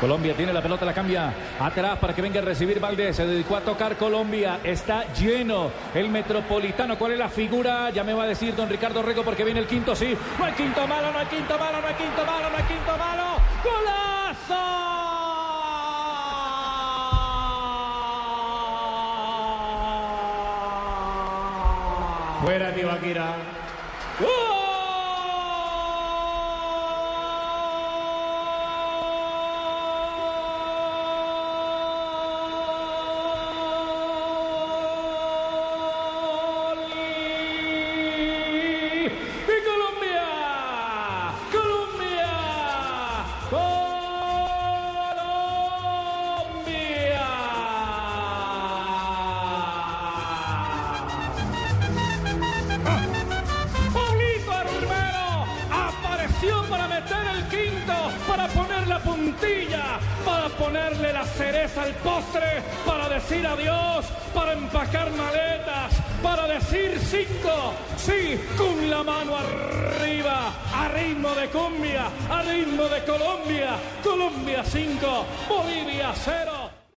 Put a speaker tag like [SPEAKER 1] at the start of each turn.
[SPEAKER 1] Colombia tiene la pelota, la cambia atrás para que venga a recibir Valdés. Se dedicó a tocar Colombia. Está lleno el metropolitano. ¿Cuál es la figura? Ya me va a decir don Ricardo Rego porque viene el quinto. Sí, no hay quinto malo, no hay quinto malo, no hay quinto malo, no hay quinto malo. ¡Golazo! Fuera Tibaquira. de para meter el quinto, para poner la puntilla, para ponerle la cereza al postre, para decir adiós, para empacar maletas, para decir cinco, sí, con la mano arriba, a ritmo de cumbia, a ritmo de Colombia, Colombia 5, Bolivia 0.